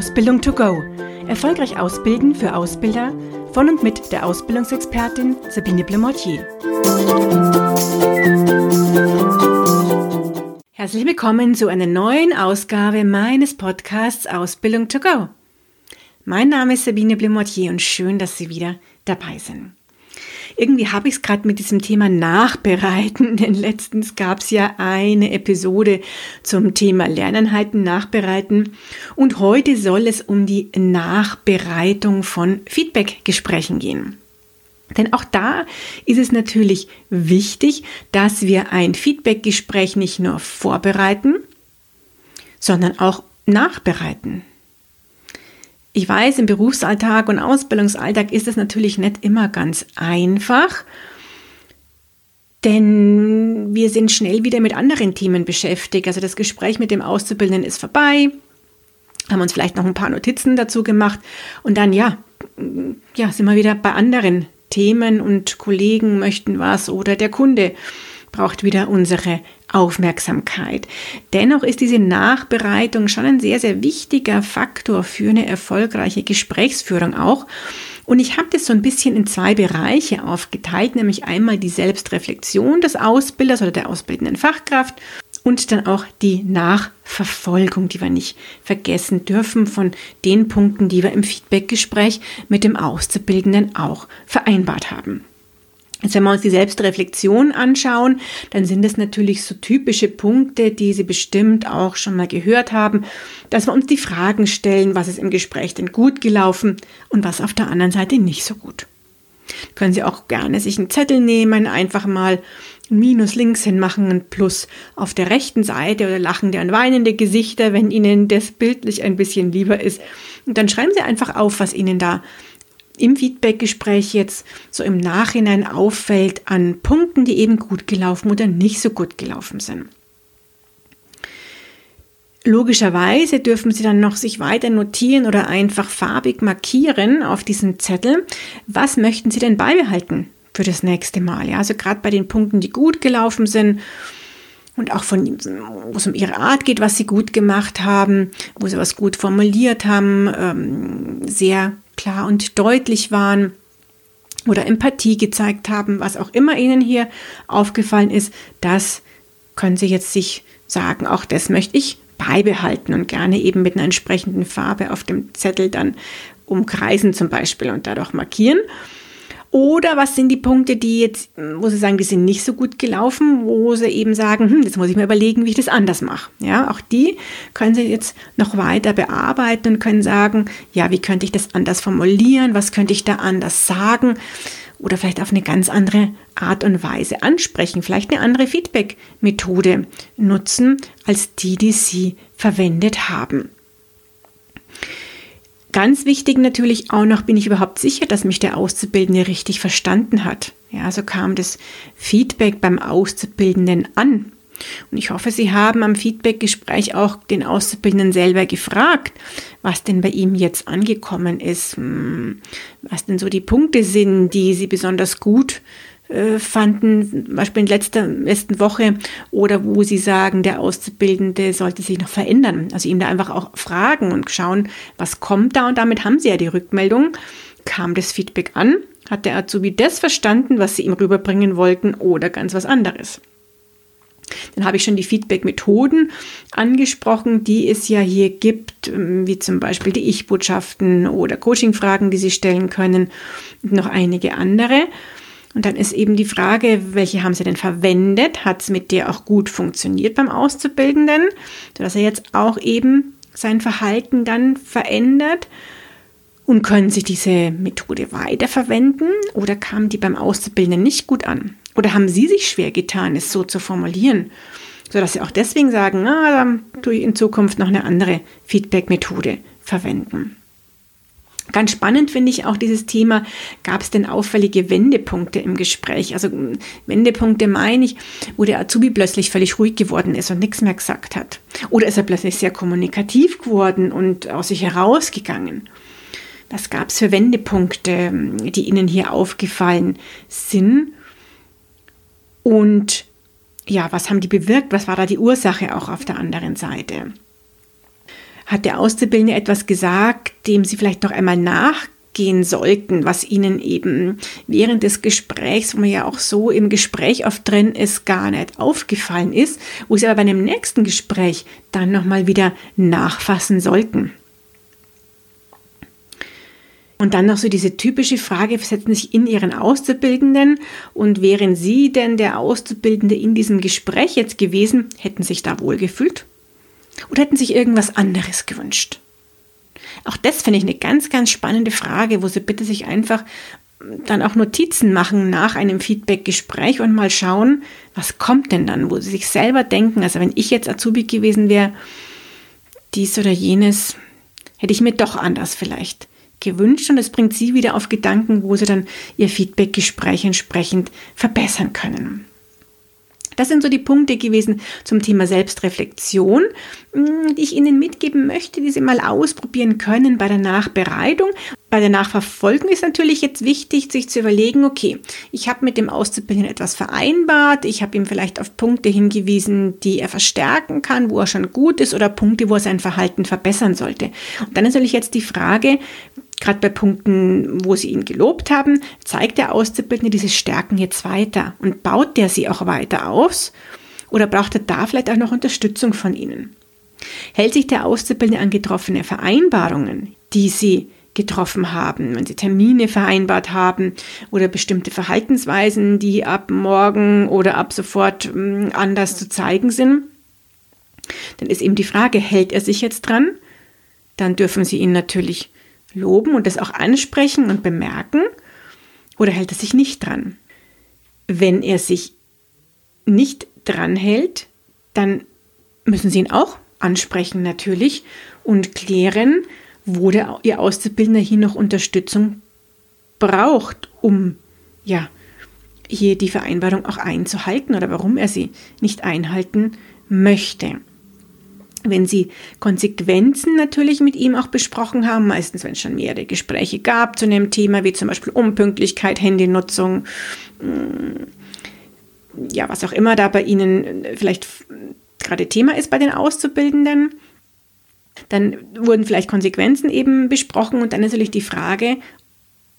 Ausbildung to go. Erfolgreich ausbilden für Ausbilder von und mit der Ausbildungsexpertin Sabine Blemortier. Herzlich willkommen zu einer neuen Ausgabe meines Podcasts Ausbildung to go. Mein Name ist Sabine Blemortier und schön, dass Sie wieder dabei sind irgendwie habe ich es gerade mit diesem Thema Nachbereiten, denn letztens gab es ja eine Episode zum Thema Lerneinheiten nachbereiten und heute soll es um die Nachbereitung von Feedbackgesprächen gehen. Denn auch da ist es natürlich wichtig, dass wir ein Feedbackgespräch nicht nur vorbereiten, sondern auch nachbereiten. Ich weiß, im Berufsalltag und Ausbildungsalltag ist es natürlich nicht immer ganz einfach, denn wir sind schnell wieder mit anderen Themen beschäftigt. Also das Gespräch mit dem Auszubildenden ist vorbei, haben uns vielleicht noch ein paar Notizen dazu gemacht und dann ja, ja, sind wir wieder bei anderen Themen und Kollegen möchten was oder der Kunde braucht wieder unsere Aufmerksamkeit. Dennoch ist diese Nachbereitung schon ein sehr, sehr wichtiger Faktor für eine erfolgreiche Gesprächsführung auch. Und ich habe das so ein bisschen in zwei Bereiche aufgeteilt, nämlich einmal die Selbstreflexion des Ausbilders oder der ausbildenden Fachkraft und dann auch die Nachverfolgung, die wir nicht vergessen dürfen von den Punkten, die wir im Feedbackgespräch mit dem Auszubildenden auch vereinbart haben. Jetzt, wenn wir uns die Selbstreflexion anschauen, dann sind es natürlich so typische Punkte, die Sie bestimmt auch schon mal gehört haben, dass wir uns die Fragen stellen, was ist im Gespräch denn gut gelaufen und was auf der anderen Seite nicht so gut. Können Sie auch gerne sich einen Zettel nehmen, einfach mal ein Minus links hin machen, ein Plus auf der rechten Seite oder lachende und weinende Gesichter, wenn Ihnen das bildlich ein bisschen lieber ist. Und dann schreiben Sie einfach auf, was Ihnen da im Feedbackgespräch jetzt so im Nachhinein auffällt an Punkten, die eben gut gelaufen oder nicht so gut gelaufen sind. Logischerweise dürfen Sie dann noch sich weiter notieren oder einfach farbig markieren auf diesen Zettel. Was möchten Sie denn beibehalten für das nächste Mal? Ja, also gerade bei den Punkten, die gut gelaufen sind und auch von, wo es um Ihre Art geht, was Sie gut gemacht haben, wo Sie was gut formuliert haben, ähm, sehr klar und deutlich waren oder Empathie gezeigt haben, was auch immer Ihnen hier aufgefallen ist, das können Sie jetzt sich sagen, auch das möchte ich beibehalten und gerne eben mit einer entsprechenden Farbe auf dem Zettel dann umkreisen zum Beispiel und dadurch markieren. Oder was sind die Punkte, die jetzt, wo Sie sagen, die sind nicht so gut gelaufen, wo Sie eben sagen, hm, jetzt muss ich mir überlegen, wie ich das anders mache. Ja, auch die können Sie jetzt noch weiter bearbeiten und können sagen, ja, wie könnte ich das anders formulieren? Was könnte ich da anders sagen? Oder vielleicht auf eine ganz andere Art und Weise ansprechen, vielleicht eine andere Feedback-Methode nutzen als die, die Sie verwendet haben. Ganz wichtig natürlich auch noch, bin ich überhaupt sicher, dass mich der Auszubildende richtig verstanden hat. Ja, so kam das Feedback beim Auszubildenden an. Und ich hoffe, Sie haben am Feedbackgespräch auch den Auszubildenden selber gefragt, was denn bei ihm jetzt angekommen ist, hm, was denn so die Punkte sind, die Sie besonders gut fanden, zum Beispiel in letzter letzten Woche, oder wo sie sagen, der Auszubildende sollte sich noch verändern. Also ihm da einfach auch fragen und schauen, was kommt da. Und damit haben sie ja die Rückmeldung. Kam das Feedback an? Hat der Azubi das verstanden, was sie ihm rüberbringen wollten, oder ganz was anderes? Dann habe ich schon die Feedback-Methoden angesprochen, die es ja hier gibt, ähm, wie zum Beispiel die Ich-Botschaften oder Coaching-Fragen, die Sie stellen können und noch einige andere. Und dann ist eben die Frage, welche haben Sie denn verwendet? Hat es mit dir auch gut funktioniert beim Auszubildenden, sodass er jetzt auch eben sein Verhalten dann verändert? Und können Sie diese Methode weiterverwenden oder kam die beim Auszubildenden nicht gut an? Oder haben Sie sich schwer getan, es so zu formulieren, sodass Sie auch deswegen sagen, na, dann tue ich in Zukunft noch eine andere Feedback-Methode verwenden? Ganz spannend finde ich auch dieses Thema, gab es denn auffällige Wendepunkte im Gespräch? Also Wendepunkte meine ich, wo der Azubi plötzlich völlig ruhig geworden ist und nichts mehr gesagt hat. Oder ist er plötzlich sehr kommunikativ geworden und aus sich herausgegangen? Was gab es für Wendepunkte, die Ihnen hier aufgefallen sind? Und ja, was haben die bewirkt? Was war da die Ursache auch auf der anderen Seite? Hat der Auszubildende etwas gesagt, dem Sie vielleicht noch einmal nachgehen sollten, was Ihnen eben während des Gesprächs, wo man ja auch so im Gespräch oft drin ist, gar nicht aufgefallen ist, wo Sie aber bei einem nächsten Gespräch dann nochmal wieder nachfassen sollten? Und dann noch so diese typische Frage, setzen sich in Ihren Auszubildenden und wären Sie denn der Auszubildende in diesem Gespräch jetzt gewesen, hätten sich da wohl gefühlt? Oder hätten sich irgendwas anderes gewünscht? Auch das finde ich eine ganz, ganz spannende Frage, wo Sie bitte sich einfach dann auch Notizen machen nach einem Feedback-Gespräch und mal schauen, was kommt denn dann, wo Sie sich selber denken, also wenn ich jetzt Azubi gewesen wäre, dies oder jenes, hätte ich mir doch anders vielleicht gewünscht und es bringt Sie wieder auf Gedanken, wo Sie dann Ihr Feedback-Gespräch entsprechend verbessern können. Das sind so die Punkte gewesen zum Thema Selbstreflexion, mm, die ich Ihnen mitgeben möchte, die Sie mal ausprobieren können bei der Nachbereitung. Bei der Nachverfolgung ist natürlich jetzt wichtig, sich zu überlegen, okay, ich habe mit dem Auszubildenden etwas vereinbart, ich habe ihm vielleicht auf Punkte hingewiesen, die er verstärken kann, wo er schon gut ist oder Punkte, wo er sein Verhalten verbessern sollte. Und dann ist natürlich jetzt die Frage, Gerade bei Punkten, wo Sie ihn gelobt haben, zeigt der Auszubildende diese Stärken jetzt weiter und baut der sie auch weiter aus oder braucht er da vielleicht auch noch Unterstützung von Ihnen? Hält sich der Auszubildende an getroffene Vereinbarungen, die Sie getroffen haben, wenn Sie Termine vereinbart haben oder bestimmte Verhaltensweisen, die ab morgen oder ab sofort hm, anders zu zeigen sind? Dann ist eben die Frage, hält er sich jetzt dran? Dann dürfen Sie ihn natürlich loben und das auch ansprechen und bemerken oder hält er sich nicht dran? Wenn er sich nicht dran hält, dann müssen Sie ihn auch ansprechen natürlich und klären, wo der, Ihr Auszubildender hier noch Unterstützung braucht, um ja hier die Vereinbarung auch einzuhalten oder warum er sie nicht einhalten möchte wenn Sie Konsequenzen natürlich mit ihm auch besprochen haben, meistens wenn es schon mehrere Gespräche gab zu einem Thema, wie zum Beispiel Unpünktlichkeit, Handynutzung, mm, ja, was auch immer da bei Ihnen vielleicht gerade Thema ist bei den Auszubildenden, dann wurden vielleicht Konsequenzen eben besprochen und dann natürlich die Frage,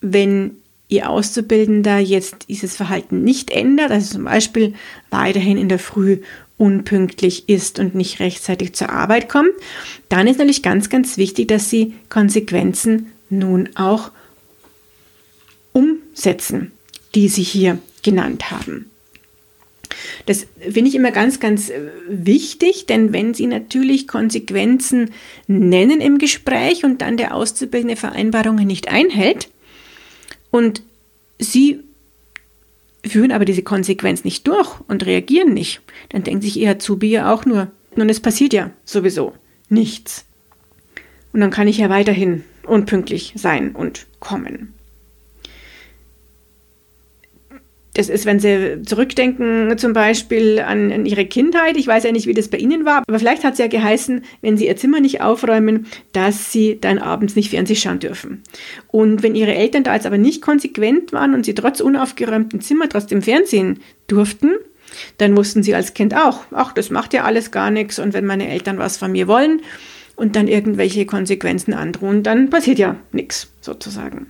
wenn Ihr Auszubildender jetzt dieses Verhalten nicht ändert, also zum Beispiel weiterhin in der Früh unpünktlich ist und nicht rechtzeitig zur Arbeit kommt, dann ist natürlich ganz, ganz wichtig, dass Sie Konsequenzen nun auch umsetzen, die Sie hier genannt haben. Das finde ich immer ganz, ganz äh, wichtig, denn wenn Sie natürlich Konsequenzen nennen im Gespräch und dann der Auszubildende Vereinbarungen nicht einhält und Sie führen aber diese Konsequenz nicht durch und reagieren nicht, dann denkt sich ihr Azubi ja auch nur, nun es passiert ja sowieso nichts. Und dann kann ich ja weiterhin unpünktlich sein und kommen. Das ist, wenn Sie zurückdenken, zum Beispiel an, an, Ihre Kindheit. Ich weiß ja nicht, wie das bei Ihnen war, aber vielleicht hat es ja geheißen, wenn Sie Ihr Zimmer nicht aufräumen, dass Sie dann abends nicht Fernsehen schauen dürfen. Und wenn Ihre Eltern da jetzt aber nicht konsequent waren und Sie trotz unaufgeräumtem Zimmer trotzdem Fernsehen durften, dann wussten Sie als Kind auch, ach, das macht ja alles gar nichts und wenn meine Eltern was von mir wollen und dann irgendwelche Konsequenzen androhen, dann passiert ja nichts sozusagen.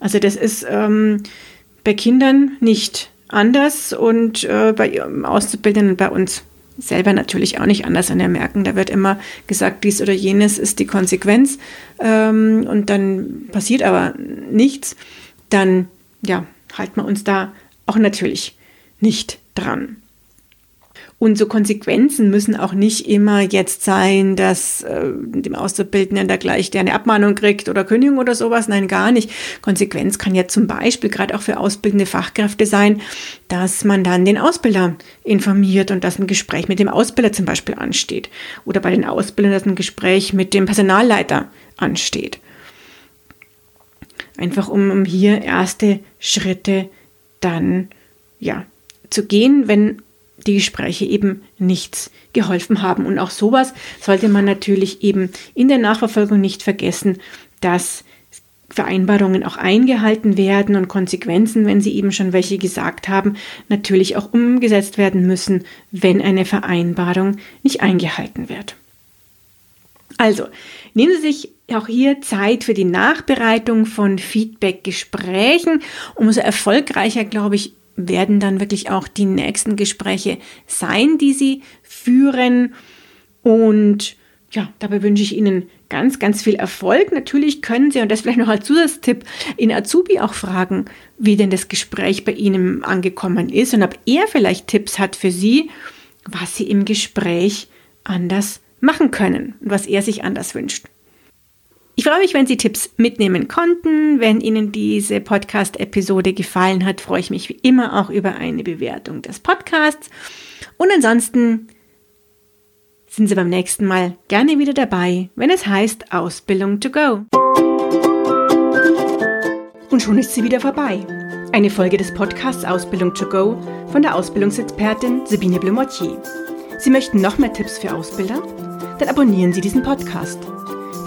Also das ist ähm, bei Kindern nicht anders und äh, bei Auszubildenden bei uns selber natürlich auch nicht anders. Und wir merken, da wird immer gesagt, dies oder jenes ist die Konsequenz ähm, und dann passiert aber nichts. Dann ja, halten wir uns da auch natürlich nicht dran. Und so Konsequenzen müssen auch nicht immer jetzt sein, dass äh, dem Auszubildenden da gleich der eine Abmahnung kriegt oder Kündigung oder sowas. Nein, gar nicht. Konsequenz kann ja zum Beispiel gerade auch für ausbildende Fachkräfte sein, dass man dann den Ausbilder informiert und dass ein Gespräch mit dem Ausbilder zum Beispiel ansteht. Oder bei den Ausbildern, dass ein Gespräch mit dem Personalleiter ansteht. Einfach um, hier erste Schritte dann ja zu gehen, wenn die Gespräche eben nichts geholfen haben. Und auch sowas sollte man natürlich eben in der Nachverfolgung nicht vergessen, dass Vereinbarungen auch eingehalten werden und Konsequenzen, wenn sie eben schon welche gesagt haben, natürlich auch umgesetzt werden müssen, wenn eine Vereinbarung nicht eingehalten wird. Also, nehmen Sie sich auch hier Zeit für die Nachbereitung von Feedback-Gesprächen. Umso erfolgreicher, glaube ich, werden dann wirklich auch die nächsten Gespräche sein, die Sie führen. Und ja, dabei wünsche ich Ihnen ganz, ganz viel Erfolg. Natürlich können Sie, und das vielleicht noch als Zusatztipp, in Azubi auch fragen, wie denn das Gespräch bei Ihnen angekommen ist und ob er vielleicht Tipps hat für Sie, was Sie im Gespräch anders machen können und was er sich anders wünscht. Ich freue mich, wenn Sie Tipps mitnehmen konnten. Wenn Ihnen diese Podcast-Episode gefallen hat, freue ich mich wie immer auch über eine Bewertung des Podcasts. Und ansonsten sind Sie beim nächsten Mal gerne wieder dabei, wenn es heißt Ausbildung to go. Und schon ist sie wieder vorbei. Eine Folge des Podcasts Ausbildung to go von der Ausbildungsexpertin Sabine Blumottier. Sie möchten noch mehr Tipps für Ausbilder? Dann abonnieren Sie diesen Podcast.